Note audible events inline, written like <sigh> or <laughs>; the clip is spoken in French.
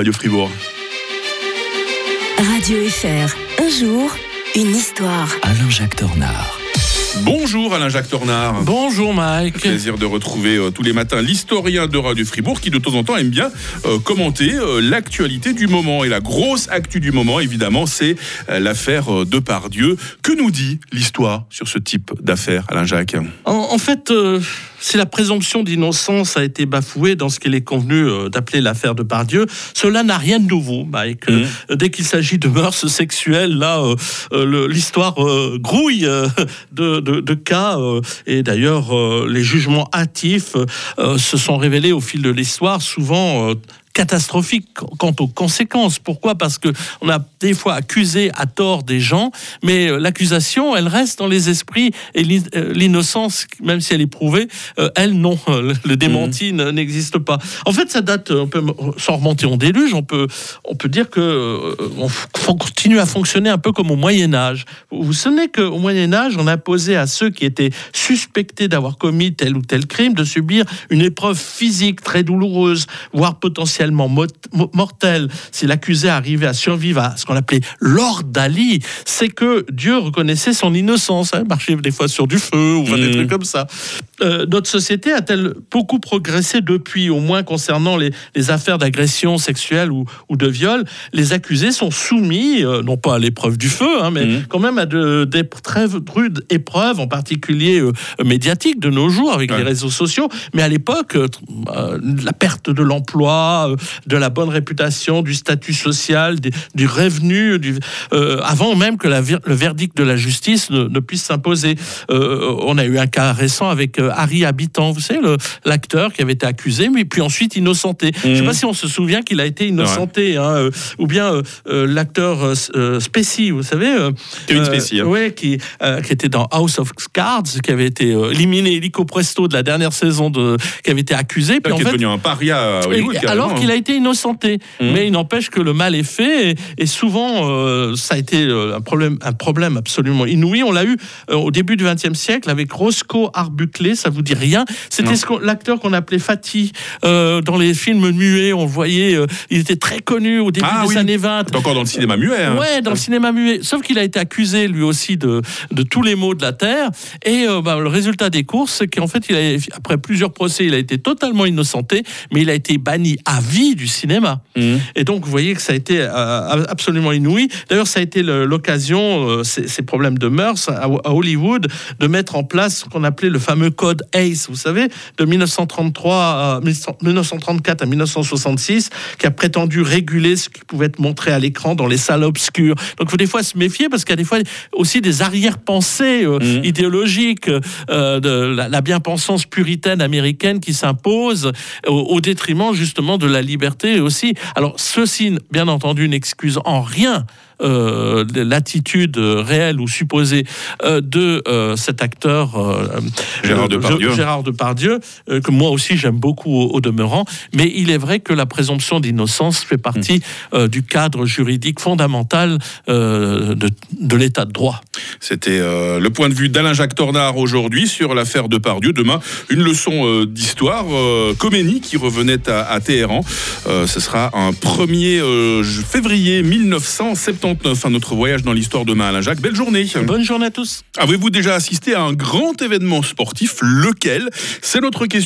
Radio Fribourg. Radio FR, un jour, une histoire. Alain-Jacques Tornard. Bonjour Alain-Jacques Tornard. Bonjour Mike. Plaisir de retrouver euh, tous les matins l'historien de Radio Fribourg qui de temps en temps aime bien euh, commenter euh, l'actualité du moment. Et la grosse actu du moment, évidemment, c'est l'affaire Depardieu. Que nous dit l'histoire sur ce type d'affaire, Alain-Jacques En, en fait, si la présomption d'innocence a été bafouée dans ce qu'il est convenu d'appeler l'affaire de Pardieu, cela n'a rien de nouveau, Mike. Euh, Dès qu'il s'agit de mœurs sexuelles, là, l'histoire grouille de, de- de cas. euh, et d'ailleurs, euh, les jugements hâtifs euh, se sont révélés au fil de l'histoire, souvent catastrophiques quant aux conséquences. Pourquoi? Parce que on a des fois accusé à tort des gens, mais euh, l'accusation, elle reste dans les esprits et euh, l'innocence, même si elle est prouvée, euh, elle non, <laughs> le démenti n- n'existe pas. En fait, ça date, on peut s'en remonter en déluge, on peut, on peut dire que on continue à fonctionner un peu comme au Moyen Âge. Vous vous souvenez qu'au Moyen Âge, on imposait à ceux qui étaient suspectés d'avoir commis tel ou tel crime de subir une épreuve physique très douloureuse, voire potentiellement mot- mo- mortelle. Si l'accusé arrivait à survivre à ce qu'on appelait l'ordalie, c'est que Dieu reconnaissait son innocence. Hein, marcher des fois sur du feu ou des Mhm. trucs comme ça. Euh, notre société a-t-elle beaucoup progressé depuis, au moins concernant les, les affaires d'agression sexuelle ou, ou de viol? Les accusés sont soumis, euh, non pas à l'épreuve du feu, hein, mais Mhm. quand même à de, des très rudes épreuves, en particulier euh, médiatiques de nos jours avec Ouais. les réseaux sociaux. Mais à l'époque, euh, la perte de l'emploi, euh, de la bonne réputation, du statut social, des- du revenu, du, euh, avant même que la le verdict de la justice ne, ne puisse s'imposer. Euh, on a eu un cas récent avec Harry Habitant, vous savez, l'acteur qui avait été accusé, mais puis ensuite innocenté. Je ne sais Mhm. pas si on se souvient qu'il a été innocenté, hein, ou bien l'acteur Spacey, vous savez, Kevin Spacey, hein. ouais, qui, qui était dans House of Cards, qui avait été éliminé illico presto de la dernière saison, de, qui avait été accusé. Puis Qui en est fait, devenu un paria carrément, alors. Qu'il a été innocenté. Mhm. Mais il n'empêche que le mal est fait et, et souvent euh, ça a été euh, un problème, un problème absolument inouï. On l'a eu euh, au début du XXe siècle avec Roscoe Arbuclé, ça vous dit rien. C'était ce qu'on- l'acteur qu'on appelait Fatih euh, dans les films muets. On voyait, il était très connu au début Ah des oui. années 20. C'est encore dans le cinéma muet. hein. Ouais, dans le cinéma muet. Sauf qu'il a été accusé lui aussi de, de tous les maux de la terre. Et bah, le résultat des courses, c'est qu'en fait, il a, après plusieurs procès, il a été totalement innocenté, mais il a été banni à vie du cinéma. Mhm. Et donc, vous voyez que ça a été euh, absolument inouï. D'ailleurs, ça a été l'occasion, euh, ces, ces problèmes de mœurs à, à Hollywood, de mettre en place ce qu'on appelait le fameux code ACE, vous savez, de 1933 à 1934 à 1966, qui a prétendu réguler ce qui pouvait être montré à l'écran dans les salles obscures. Donc, il faut des fois se méfier parce qu'il y a des fois aussi des arrière-pensées euh, Mhm. idéologiques de la, la bien-pensance puritaine américaine qui s'impose au, au détriment justement de la liberté aussi. Alors ceci, bien entendu, n'excuse en rien euh, l'attitude réelle ou supposée euh, de euh, cet acteur Gérard Depardieu, que moi aussi j'aime beaucoup au, demeurant, mais il est vrai que la présomption d'innocence fait partie mm. du cadre juridique fondamental de, de l'état de droit. C'était le point de vue d'Alain Jacques Tornard aujourd'hui sur l'affaire Depardieu Demain, une leçon d'histoire. Euh, Khomeini qui revenait à, à Téhéran. ce sera un 1er février 1970. 39, à euh, notre voyage dans l'histoire de Alain Jacques. Belle journée. Bonne journée à tous. Avez-vous déjà assisté à un grand événement sportif? Lequel? C'est notre question.